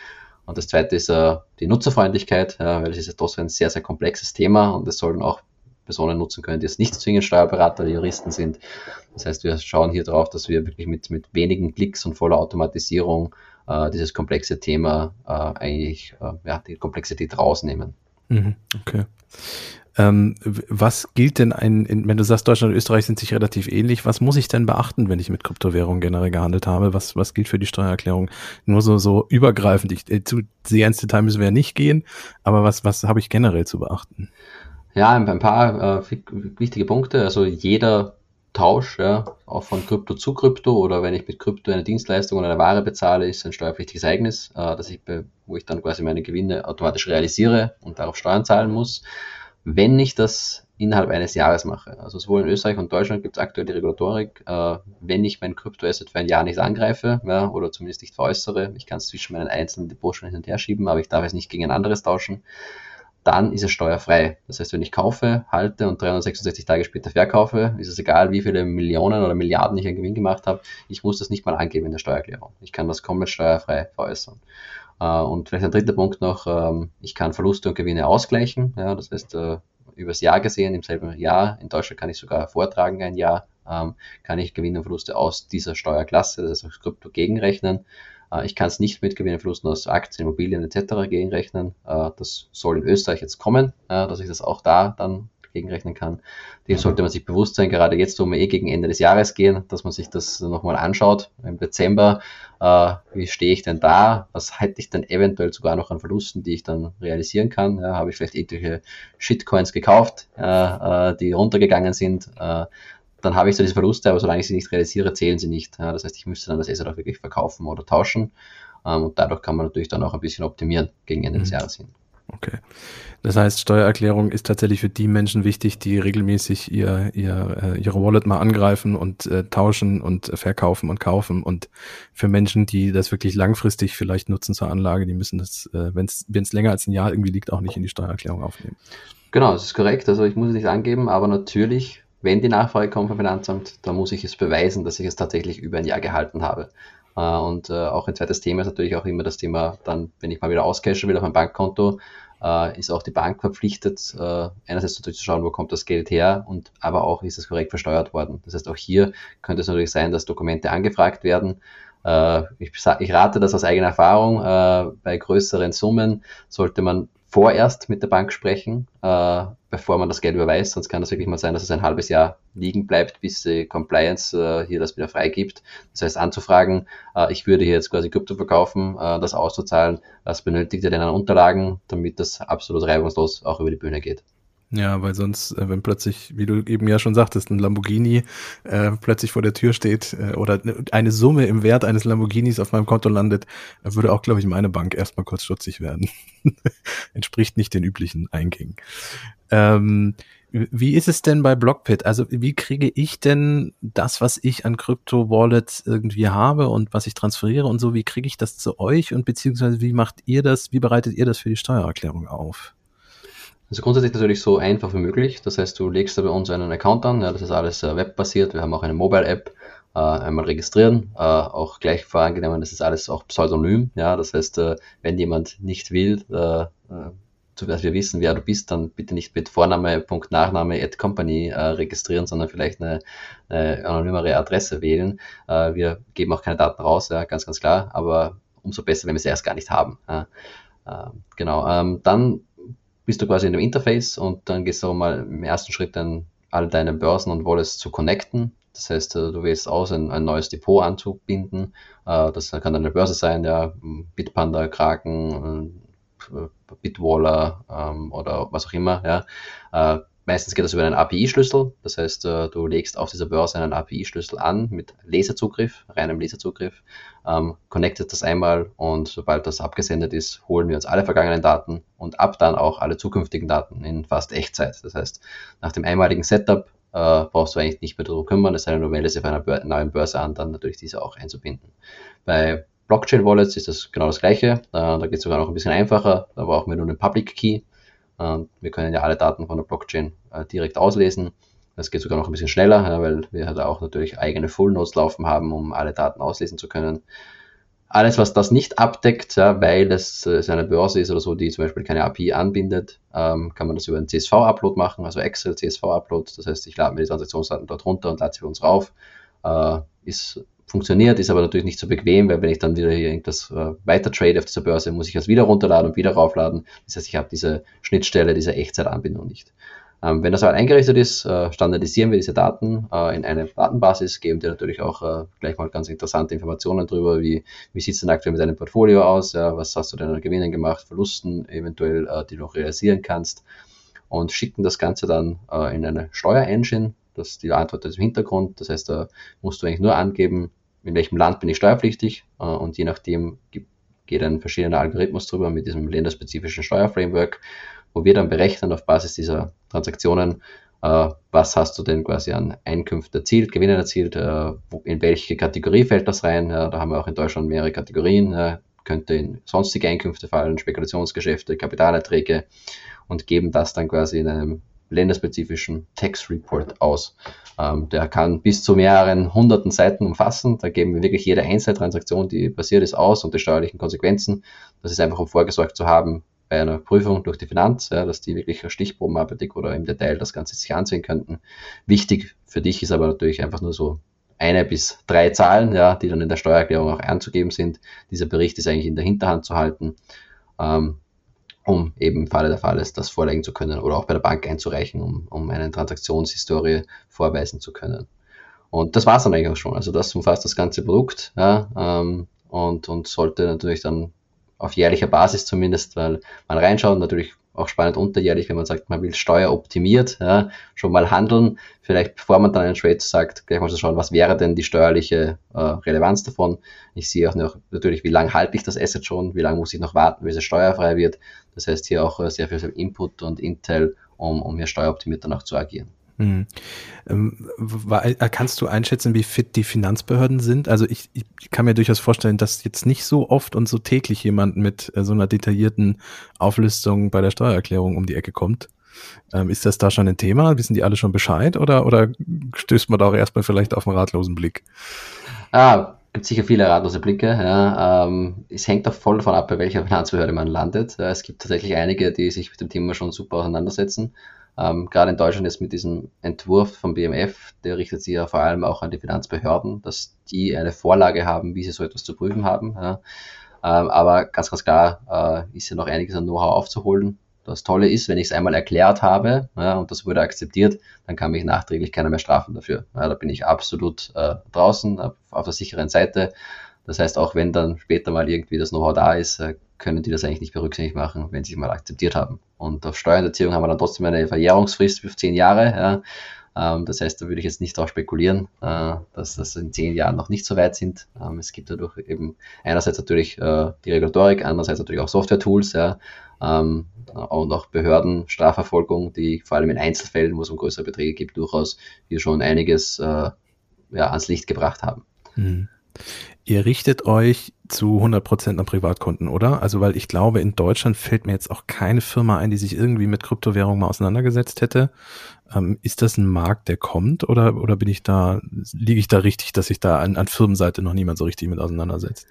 Und das zweite ist äh, die Nutzerfreundlichkeit, ja, weil es ist ja doch ein sehr, sehr komplexes Thema und es sollen auch Personen nutzen können, die jetzt nicht zwingend Steuerberater Juristen sind. Das heißt, wir schauen hier drauf, dass wir wirklich mit, mit wenigen Klicks und voller Automatisierung äh, dieses komplexe Thema äh, eigentlich, äh, ja, die Komplexität rausnehmen. Mhm, okay. Ähm, was gilt denn ein, in, wenn du sagst, Deutschland und Österreich sind sich relativ ähnlich, was muss ich denn beachten, wenn ich mit Kryptowährungen generell gehandelt habe? Was, was gilt für die Steuererklärung? Nur so, so übergreifend. Ich, äh, zu sehr ins Detail müssen wir ja nicht gehen, aber was, was habe ich generell zu beachten? Ja, ein paar äh, wichtige Punkte. Also jeder Tausch, ja, auch von Krypto zu Krypto oder wenn ich mit Krypto eine Dienstleistung oder eine Ware bezahle, ist ein steuerpflichtiges Ereignis, äh, dass ich, wo ich dann quasi meine Gewinne automatisch realisiere und darauf Steuern zahlen muss wenn ich das innerhalb eines Jahres mache. Also sowohl in Österreich und Deutschland gibt es aktuell die Regulatorik, äh, wenn ich mein Kryptoasset für ein Jahr nicht angreife ja, oder zumindest nicht veräußere, ich kann es zwischen meinen einzelnen Depots schon hin und her schieben, aber ich darf es nicht gegen ein anderes tauschen, dann ist es steuerfrei. Das heißt, wenn ich kaufe, halte und 366 Tage später verkaufe, ist es egal, wie viele Millionen oder Milliarden ich an Gewinn gemacht habe, ich muss das nicht mal angeben in der Steuererklärung. Ich kann das komplett steuerfrei veräußern. Äh, und vielleicht ein dritter Punkt noch, ähm, ich kann Verluste und Gewinne ausgleichen. Ja, das heißt, äh, übers Jahr gesehen, im selben Jahr, in Deutschland kann ich sogar vortragen ein Jahr, ähm, kann ich Gewinne und Verluste aus dieser Steuerklasse, das heißt Krypto gegenrechnen. Äh, ich kann es nicht mit Gewinn und Verlusten aus Aktien, Immobilien etc. gegenrechnen. Das soll in Österreich jetzt kommen, dass ich das auch da dann gegenrechnen kann. Dem sollte man sich bewusst sein, gerade jetzt, wo wir eh gegen Ende des Jahres gehen, dass man sich das nochmal anschaut im Dezember. Äh, wie stehe ich denn da? Was hätte ich denn eventuell sogar noch an Verlusten, die ich dann realisieren kann? Ja, habe ich vielleicht irgendwelche Shitcoins gekauft, äh, äh, die runtergegangen sind? Äh, dann habe ich so diese Verluste, aber solange ich sie nicht realisiere, zählen sie nicht. Ja, das heißt, ich müsste dann das Asset auch wirklich verkaufen oder tauschen. Ähm, und dadurch kann man natürlich dann auch ein bisschen optimieren gegen Ende mhm. des Jahres hin. Okay. Das heißt, Steuererklärung ist tatsächlich für die Menschen wichtig, die regelmäßig ihr, ihr, äh, ihre Wallet mal angreifen und äh, tauschen und verkaufen und kaufen. Und für Menschen, die das wirklich langfristig vielleicht nutzen zur Anlage, die müssen das, äh, wenn es länger als ein Jahr irgendwie liegt, auch nicht in die Steuererklärung aufnehmen. Genau, das ist korrekt. Also ich muss es nicht angeben, aber natürlich, wenn die Nachfrage kommt vom Finanzamt, dann muss ich es beweisen, dass ich es tatsächlich über ein Jahr gehalten habe. Äh, und äh, auch ein zweites Thema ist natürlich auch immer das Thema, dann, wenn ich mal wieder auscashen will auf mein Bankkonto, äh, ist auch die Bank verpflichtet, einerseits natürlich zu schauen, wo kommt das Geld her und aber auch, ist es korrekt versteuert worden. Das heißt, auch hier könnte es natürlich sein, dass Dokumente angefragt werden. Ich, ich rate das aus eigener Erfahrung. Bei größeren Summen sollte man vorerst mit der Bank sprechen, äh, bevor man das Geld überweist. Sonst kann das wirklich mal sein, dass es ein halbes Jahr liegen bleibt, bis die Compliance äh, hier das wieder freigibt. Das heißt, anzufragen, äh, ich würde hier jetzt quasi Krypto verkaufen, äh, das auszuzahlen, was benötigt ihr denn an Unterlagen, damit das absolut reibungslos auch über die Bühne geht. Ja, weil sonst, äh, wenn plötzlich, wie du eben ja schon sagtest, ein Lamborghini äh, plötzlich vor der Tür steht äh, oder eine Summe im Wert eines Lamborghinis auf meinem Konto landet, würde auch, glaube ich, meine Bank erstmal kurz stutzig werden. Entspricht nicht den üblichen Eingängen. Ähm, Wie ist es denn bei Blockpit? Also wie kriege ich denn das, was ich an Krypto-Wallets irgendwie habe und was ich transferiere und so, wie kriege ich das zu euch und beziehungsweise wie macht ihr das, wie bereitet ihr das für die Steuererklärung auf? Also grundsätzlich natürlich so einfach wie möglich. Das heißt, du legst da bei uns einen Account an. Ja, das ist alles äh, webbasiert. Wir haben auch eine Mobile-App. Äh, einmal registrieren, äh, auch gleich vorangenommen, das ist alles auch pseudonym. Ja, das heißt, äh, wenn jemand nicht will, äh, äh, dass wir wissen, wer du bist, dann bitte nicht mit Vorname, Punkt, Nachname, at Company äh, registrieren, sondern vielleicht eine, eine anonymere Adresse wählen. Äh, wir geben auch keine Daten raus, ja, ganz, ganz klar, aber umso besser, wenn wir sie erst gar nicht haben. Ja. Äh, genau, ähm, dann bist du quasi in dem Interface und dann gehst du auch mal im ersten Schritt dann alle deine Börsen und Wallets zu connecten. Das heißt, äh, du wählst aus, ein, ein neues Depot anzubinden. Äh, das kann dann eine Börse sein, ja, Bitpanda, Kraken, äh, Bitwaller ähm, oder was auch immer. Ja. Meistens geht das über einen API-Schlüssel. Das heißt, du legst auf dieser Börse einen API-Schlüssel an mit Laserzugriff, reinem Laserzugriff, ähm, connectet das einmal und sobald das abgesendet ist, holen wir uns alle vergangenen Daten und ab dann auch alle zukünftigen Daten in fast Echtzeit. Das heißt, nach dem einmaligen Setup äh, brauchst du eigentlich nicht mehr darum kümmern, es sei denn, du meldest auf einer Bör neuen Börse an, dann natürlich diese auch einzubinden. Bei Blockchain-Wallets ist das genau das gleiche. Äh, da geht es sogar noch ein bisschen einfacher. Da brauchen wir nur einen Public Key. Äh, wir können ja alle Daten von der Blockchain äh, direkt auslesen. Das geht sogar noch ein bisschen schneller, weil wir halt auch natürlich eigene Full Nodes laufen haben, um alle Daten auslesen zu können. Alles, was das nicht abdeckt, weil es äh, eine Börse ist oder so, die zum Beispiel keine API anbindet, ähm, kann man das über einen CSV-Upload machen, also Excel CSV-Upload. Das heißt, ich lade mir die Transaktionsdaten dort runter und lade sie uns rauf. Äh, ist funktioniert, ist aber natürlich nicht so bequem, weil wenn ich dann wieder hier irgendwas äh, weiter trade auf dieser Börse, muss ich das wieder runterladen und wieder raufladen. Das heißt, ich habe diese Schnittstelle, diese Echtzeitanbindung nicht. Ähm, wenn das aber eingerichtet ist, äh, standardisieren wir diese Daten äh, in eine Datenbasis, geben dir natürlich auch äh, gleich mal ganz interessante Informationen darüber, wie, wie sieht es denn aktuell mit deinem Portfolio aus, ja, was hast du denn an Gewinnen gemacht, Verlusten eventuell, äh, die du noch realisieren kannst und schicken das Ganze dann äh, in eine Steuerengine, das die Antwort ist im Hintergrund, das heißt, da musst du eigentlich nur angeben, in welchem Land bin ich steuerpflichtig äh, und je nachdem geht ein verschiedener Algorithmus drüber mit diesem länderspezifischen Steuerframework wo wir dann berechnen auf Basis dieser Transaktionen, äh, was hast du denn quasi an Einkünften erzielt, Gewinnen erzielt, äh, in welche Kategorie fällt das rein. Da haben wir auch in Deutschland mehrere Kategorien, könnte in sonstige Einkünfte fallen, Spekulationsgeschäfte, Kapitalerträge und geben das dann quasi in einem länderspezifischen Tax Report aus. Ähm, der kann bis zu mehreren hunderten Seiten umfassen. Da geben wir wirklich jede einzelne Transaktion, die passiert ist, aus und die steuerlichen Konsequenzen. Das ist einfach, um vorgesorgt zu haben, bei einer Prüfung durch die Finanz, ja, dass die wirklich Stichprobenarbeitig oder im Detail das Ganze sich ansehen könnten. Wichtig für dich ist aber natürlich einfach nur so eine bis drei Zahlen, ja, die dann in der Steuererklärung auch anzugeben sind. Dieser Bericht ist eigentlich in der Hinterhand zu halten, ähm, um eben im Falle der Fall ist, das vorlegen zu können oder auch bei der Bank einzureichen, um, um eine Transaktionshistorie vorweisen zu können. Und das war es dann eigentlich auch schon. Also das umfasst das ganze Produkt ja, ähm, und, und sollte natürlich dann auf jährlicher Basis zumindest, weil man reinschaut, natürlich auch spannend unterjährlich, wenn man sagt, man will steueroptimiert, ja, schon mal handeln, vielleicht bevor man dann einen Trade sagt, gleich mal zu schauen, was wäre denn die steuerliche äh, Relevanz davon. Ich sehe auch noch natürlich, wie lange halte ich das Asset schon, wie lange muss ich noch warten, bis es steuerfrei wird. Das heißt hier auch äh, sehr viel Input und Intel, um, um hier steueroptimiert danach zu agieren. Hm. Ähm, kannst du einschätzen, wie fit die Finanzbehörden sind? Also ich, ich kann mir durchaus vorstellen, dass jetzt nicht so oft und so täglich jemand mit äh, so einer detaillierten Auflistung bei der Steuererklärung um die Ecke kommt. Ähm, ist das da schon ein Thema? Wissen die alle schon Bescheid oder, oder stößt man da auch erstmal vielleicht auf einen ratlosen Blick? Ah, gibt sicher viele ratlose Blicke. Ja. Ähm, es hängt auch voll davon ab, bei welcher Finanzbehörde man landet. Es gibt tatsächlich einige, die sich mit dem Thema schon super auseinandersetzen. Ähm, gerade in Deutschland ist mit diesem Entwurf vom BMF, der richtet sich ja vor allem auch an die Finanzbehörden, dass die eine Vorlage haben, wie sie so etwas zu prüfen haben. Ja. Ähm, aber ganz, ganz klar äh, ist ja noch einiges an Know-how aufzuholen. Das Tolle ist, wenn ich es einmal erklärt habe ja, und das wurde akzeptiert, dann kann mich nachträglich keiner mehr strafen dafür. Ja, da bin ich absolut äh, draußen, auf der sicheren Seite. Das heißt, auch wenn dann später mal irgendwie das Know-how da ist, äh, können die das eigentlich nicht berücksichtigt machen, wenn sie es mal akzeptiert haben. Und auf Steuerhinterziehung haben wir dann trotzdem eine Verjährungsfrist für zehn Jahre. Ja. Ähm, das heißt, da würde ich jetzt nicht darauf spekulieren, äh, dass das in zehn Jahren noch nicht so weit sind. Ähm, es gibt dadurch eben einerseits natürlich äh, die Regulatorik, andererseits natürlich auch Software-Tools, ja, ähm, und auch Behörden, Strafverfolgung, die vor allem in Einzelfällen, wo es um größere Beträge gibt, durchaus hier schon einiges äh, ja, ans Licht gebracht haben. Mhm. Ihr richtet euch zu 100% an Privatkunden, oder? Also, weil ich glaube, in Deutschland fällt mir jetzt auch keine Firma ein, die sich irgendwie mit Kryptowährungen mal auseinandergesetzt hätte. Ähm, ist das ein Markt, der kommt oder, oder bin ich da, liege ich da richtig, dass sich da an, an Firmenseite noch niemand so richtig mit auseinandersetzt?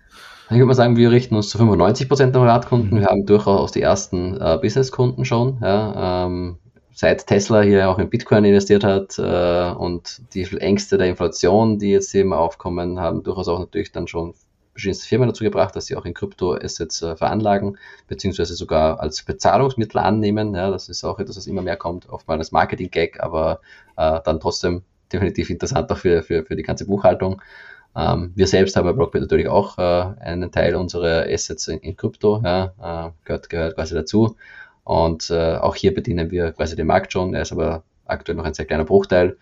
Ich würde mal sagen, wir richten uns zu 95% an Privatkunden. Mhm. Wir haben durchaus die ersten äh, Businesskunden schon. Ja, ähm, seit Tesla hier auch in Bitcoin investiert hat äh, und die Ängste der Inflation, die jetzt eben aufkommen, haben durchaus auch natürlich dann schon verschiedenste Firmen dazu gebracht, dass sie auch in Kryptoassets äh, veranlagen, beziehungsweise sogar als Bezahlungsmittel annehmen. Ja, das ist auch etwas, was immer mehr kommt, oftmals als Marketing-Gag, aber äh, dann trotzdem definitiv interessant auch für, für, für die ganze Buchhaltung. Ähm, wir selbst haben bei Blockbit natürlich auch äh, einen Teil unserer Assets in, Krypto, ja, äh, gehört, gehört quasi dazu. Und äh, auch hier bedienen wir quasi den Markt schon. Er ist aber aktuell noch ein sehr kleiner Bruchteil.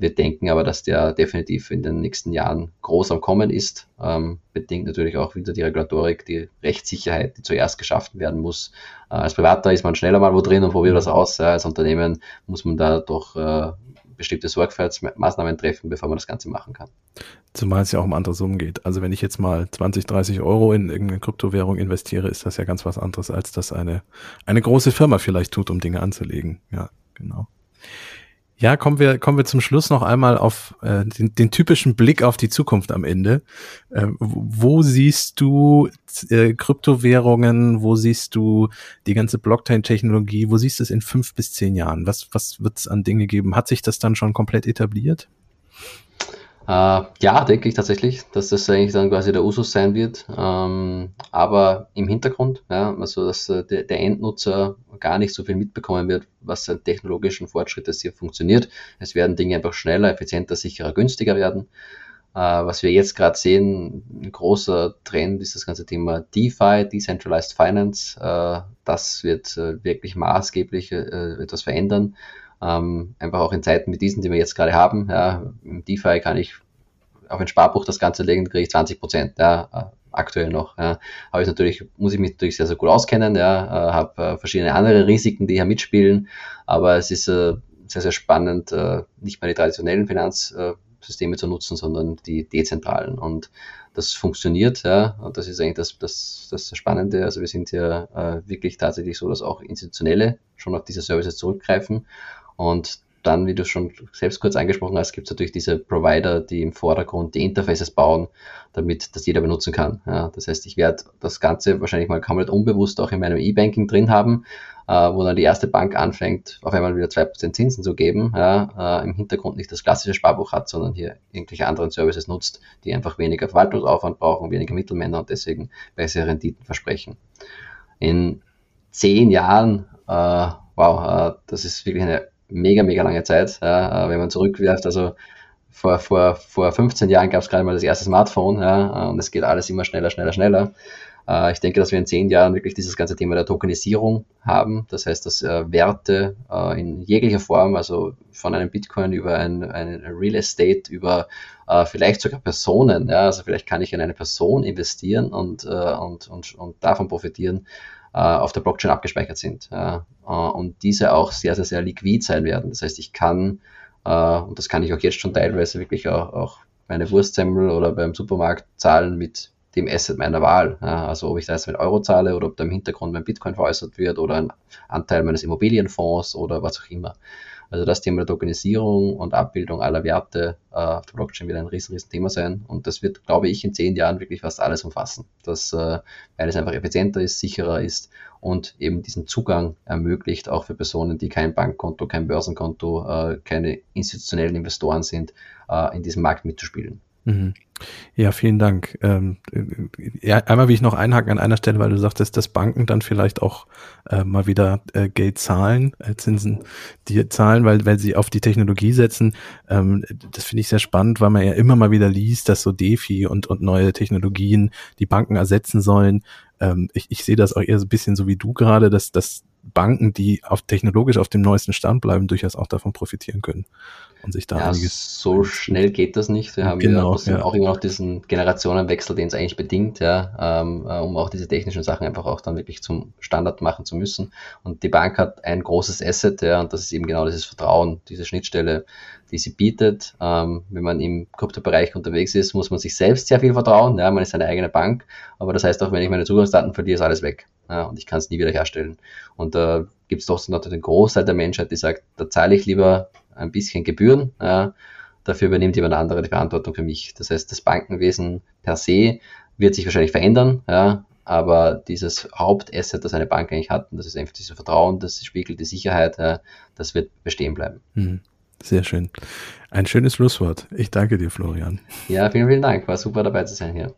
Wir denken aber, dass der definitiv in den nächsten Jahren groß am Kommen ist. Ähm, bedingt natürlich auch wieder die Regulatorik, die Rechtssicherheit, die zuerst geschaffen werden muss. Äh, als Privater ist man schneller mal wo drin und probiert was aus. Ja, als Unternehmen muss man da doch äh, bestimmte Sorgfaltsmaßnahmen treffen, bevor man das Ganze machen kann. Zumal es ja auch um andere Summen geht. Also wenn ich jetzt mal 20, 30 Euro in irgendeine Kryptowährung investiere, ist das ja ganz was anderes, als das eine, eine große Firma vielleicht tut, um Dinge anzulegen. Ja, genau. Ja, kommen wir, kommen wir zum Schluss noch einmal auf äh, den, den typischen Blick auf die Zukunft am Ende. Äh, wo siehst du äh, Kryptowährungen? Wo siehst du die ganze Blockchain-Technologie? Wo siehst du es in fünf bis zehn Jahren? Was, was wird es an Dinge geben? Hat sich das dann schon komplett etabliert? Äh, ja, denke ich tatsächlich, dass das eigentlich dann quasi der Usus sein wird. Ähm, aber im Hintergrund, ja, also dass äh, der, Endnutzer gar nicht so viel mitbekommen wird, was an technologischen Fortschritt hier funktioniert. Es werden Dinge einfach schneller, effizienter, sicherer, günstiger werden. Äh, was wir jetzt gerade sehen, ein großer Trend ist das ganze Thema DeFi, Decentralized Finance. Das wird wirklich maßgeblich etwas verändern. Ähm, einfach auch in Zeiten wie diesen, die wir jetzt gerade haben. Ja, Im DeFi kann ich auf ein Sparbuch das Ganze legen, kriege ich 20 Prozent. Ja, äh, aktuell noch. Ja. Aber ich natürlich, muss ich mich natürlich sehr, sehr gut auskennen. Ja, äh, habe äh, verschiedene andere Risiken, die hier mitspielen. Aber es ist äh, sehr, sehr spannend, äh, nicht mehr die traditionellen Finanzsysteme zu nutzen, sondern die dezentralen. Und das funktioniert, ja, und das ist eigentlich das, das, das Spannende. Also wir sind ja wirklich tatsächlich so, dass auch Institutionelle schon auf diese Services zurückgreifen und dann, wie du schon selbst kurz angesprochen hast, gibt es natürlich diese Provider, die im Vordergrund die Interfaces bauen, damit das jeder benutzen kann. Ja, das heißt, ich werde das Ganze wahrscheinlich mal komplett unbewusst auch in meinem E-Banking drin haben, äh, wo dann die erste Bank anfängt, auf einmal wieder 2% Zinsen zu geben, ja, äh, im Hintergrund nicht das klassische Sparbuch hat, sondern hier irgendwelche anderen Services nutzt, die einfach weniger Verwaltungsaufwand brauchen, weniger Mittelmänner und deswegen bessere Renditen versprechen. In zehn Jahren, äh, wow, äh, das ist wirklich eine mega, mega lange Zeit, ja, äh, wenn man zurückwirft. Also vor, vor, vor 15 Jahren gab es gerade mal das erste Smartphone ja, und es geht alles immer schneller, schneller, schneller. Äh, ich denke, dass wir in zehn Jahren wirklich dieses ganze Thema der Tokenisierung haben. Das heißt, dass äh, Werte in jeglicher Form, also von einem Bitcoin über ein, ein Real Estate, über vielleicht sogar Personen, ja, also vielleicht kann ich in eine Person investieren und, und, und, und davon profitieren, auf der Blockchain abgespeichert sind. Äh, und diese auch sehr, sehr, sehr liquid sein werden. Das heißt, ich kann, äh, und das kann ich auch jetzt schon teilweise wirklich auch, auch meine Wurstsemmel oder beim Supermarkt zahlen mit dem Asset meiner Wahl. Also ob ich da jetzt mit Euro zahle oder ob da im Hintergrund mein Bitcoin veräußert wird oder ein Anteil meines Immobilienfonds oder was auch immer. Also das Thema der Tokenisierung und Abbildung aller Werte äh, auf der Blockchain wird ein riesen, riesen Thema sein. Und das wird, glaube ich, in zehn Jahren wirklich fast alles umfassen. Das, äh, weil es einfach effizienter ist, sicherer ist und eben diesen Zugang ermöglicht, auch für Personen, die kein Bankkonto, kein Börsenkonto, äh, keine institutionellen Investoren sind, äh, in diesem Markt mitzuspielen. Mhm. Ja, vielen Dank. Ähm, ja, einmal will ich noch einhaken an einer Stelle, weil du sagtest, dass Banken dann vielleicht auch äh, mal wieder äh, Geld zahlen, äh, Zinsen, die zahlen, weil, weil sie auf die Technologie setzen. Ähm, das finde ich sehr spannend, weil man ja immer mal wieder liest, dass so DeFi und, und neue Technologien die Banken ersetzen sollen. Ähm, ich, ich sehe das auch eher so ein bisschen so wie du gerade, dass, dass Banken, die auf technologisch auf dem neuesten Stand bleiben, durchaus auch davon profitieren können und sich da ja, einiges. So schnell geht das nicht. Wir haben genau, ja, ja. auch immer noch diesen Generationenwechsel, den es eigentlich bedingt, ja, ähm, äh, um auch diese technischen Sachen einfach auch dann wirklich zum Standard machen zu müssen. Und die Bank hat ein großes Asset, ja, und das ist eben genau dieses Vertrauen, diese Schnittstelle, die sie bietet. Ähm, wenn man im Kryptobereich unterwegs ist, muss man sich selbst sehr viel vertrauen. Ja, man ist eine eigene Bank, aber das heißt auch, wenn ich meine Zugangsdaten verliere, ist alles weg. Ja, und ich kann es nie wieder herstellen. Und da äh, gibt es doch noch den Großteil der Menschheit, die sagt, da zahle ich lieber ein bisschen Gebühren. Ja, dafür übernimmt jemand andere die Verantwortung für mich. Das heißt, das Bankenwesen per se wird sich wahrscheinlich verändern, ja, aber dieses Hauptasset, das eine Bank eigentlich hat, und das ist einfach dieses Vertrauen, das spiegelt die Sicherheit, das wird bestehen bleiben. Hm. Sehr schön. Ein schönes Schlusswort. Ich danke dir, Florian. Ja, vielen, vielen Dank. War super dabei zu sein hier.